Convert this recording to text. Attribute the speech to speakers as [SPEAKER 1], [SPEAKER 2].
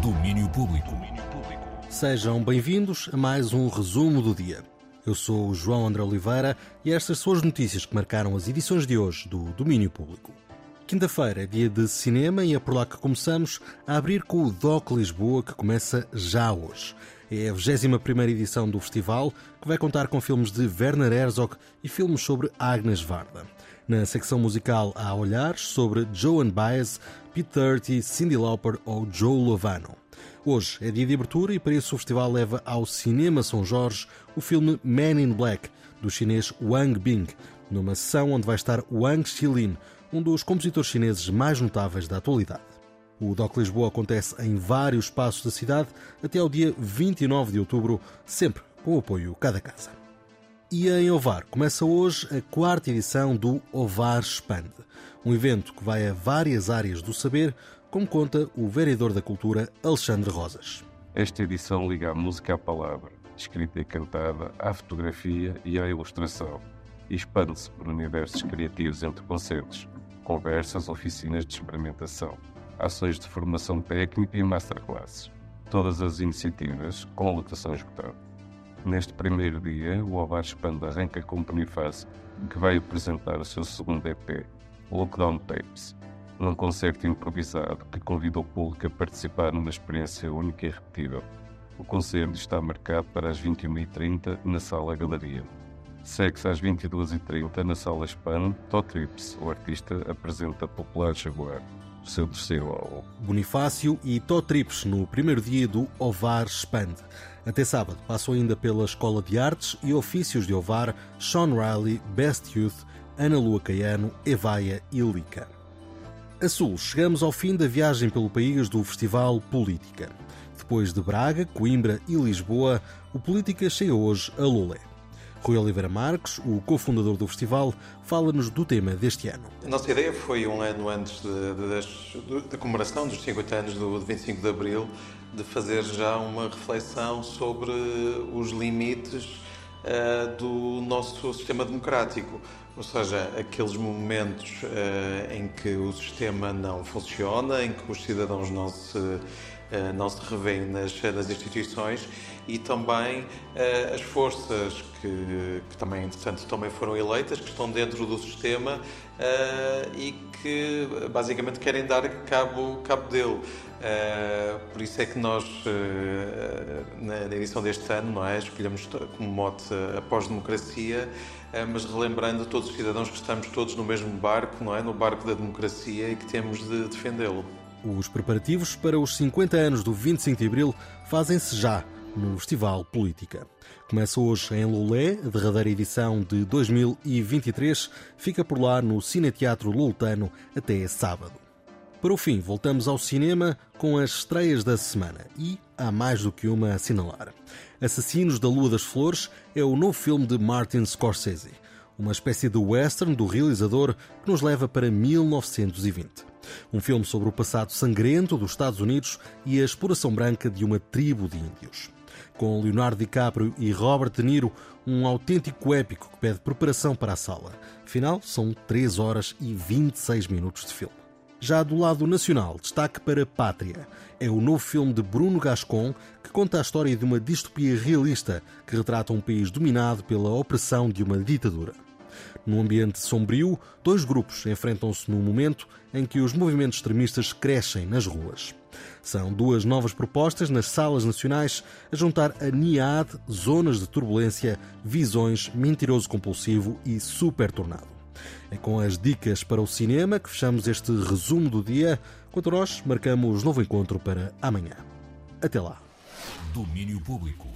[SPEAKER 1] Domínio Público. Sejam bem-vindos a mais um resumo do dia. Eu sou o João André Oliveira e estas são as notícias que marcaram as edições de hoje do Domínio Público. Quinta-feira é dia de cinema e é por lá que começamos a abrir com o DOC Lisboa, que começa já hoje. É a 21 edição do festival, que vai contar com filmes de Werner Herzog e filmes sobre Agnes Varda. Na secção musical há olhares sobre Joan Baez, Pete Doherty, Cyndi Lauper ou Joe Lovano. Hoje é dia de abertura e para isso o festival leva ao Cinema São Jorge o filme Man in Black, do chinês Wang Bing, numa sessão onde vai estar Wang Xilin, um dos compositores chineses mais notáveis da atualidade. O DOC Lisboa acontece em vários espaços da cidade até ao dia 29 de outubro, sempre com o apoio Cada Casa. E em Ovar começa hoje a quarta edição do Ovar Expande, um evento que vai a várias áreas do saber, como conta o vereador da Cultura Alexandre Rosas.
[SPEAKER 2] Esta edição liga a música à palavra, escrita e cantada, à fotografia e à ilustração, e expande-se por universos criativos entre concertos, conversas, oficinas de experimentação, ações de formação técnica e masterclasses. Todas as iniciativas com lotação esgotada. Neste primeiro dia, o Ovar Expande arranca com Bonifácio, que vai apresentar o seu segundo EP, Lockdown Tapes, num concerto improvisado que convida o público a participar numa experiência única e repetível. O concerto está marcado para as 21h30 na Sala Galeria. Segue-se às 22h30 na Sala Span, Trips, o artista apresenta Popular Jaguar, terceiro álbum.
[SPEAKER 1] Bonifácio e Trips no primeiro dia do Ovar Expand. Até sábado passou ainda pela Escola de Artes e Ofícios de Ovar, Sean Riley, Best Youth, Ana Lua Caiano, Evaia e Lica. A sul, chegamos ao fim da viagem pelo país do Festival Política. Depois de Braga, Coimbra e Lisboa, o Política chega hoje a Lolé. Rui Oliveira Marques, o cofundador do festival, fala-nos do tema deste ano.
[SPEAKER 3] A nossa ideia foi, um ano antes da comemoração dos 50 anos do, do 25 de Abril, de fazer já uma reflexão sobre os limites uh, do nosso sistema democrático. Ou seja, aqueles momentos uh, em que o sistema não funciona, em que os cidadãos não se eh, não se revêem nas, nas instituições e também uh, as forças que, que, também, entretanto, também foram eleitas, que estão dentro do sistema uh, e que basicamente querem dar cabo, cabo dele. Uh, por isso é que nós, na, na, edição deste ano, não é, escolhemos como mote a pós-democracia, mas relembrando todos os cidadãos que estamos todos no mesmo barco, não é, no barco da democracia e que temos de defendê-lo.
[SPEAKER 1] Os preparativos para os 50 anos do 25 de Abril fazem-se já no Festival Política. Começa hoje em Lolé, a derradeira edição de 2023 fica por lá no Cineteatro Lultano até sábado. Para o fim, voltamos ao cinema com as estreias da semana e há mais do que uma a assinalar. Assassinos da Lua das Flores é o novo filme de Martin Scorsese, uma espécie de western do realizador que nos leva para 1920. Um filme sobre o passado sangrento dos Estados Unidos e a exploração branca de uma tribo de índios. Com Leonardo DiCaprio e Robert De Niro, um autêntico épico que pede preparação para a sala. Afinal, são 3 horas e 26 minutos de filme. Já do lado nacional, destaque para Pátria. É o novo filme de Bruno Gascon que conta a história de uma distopia realista que retrata um país dominado pela opressão de uma ditadura. Num ambiente sombrio, dois grupos enfrentam-se no momento em que os movimentos extremistas crescem nas ruas. São duas novas propostas nas salas nacionais a juntar a NIAD, zonas de turbulência, visões, mentiroso compulsivo e super tornado. É com as dicas para o cinema que fechamos este resumo do dia. Quanto nós, marcamos novo encontro para amanhã. Até lá. Domínio Público.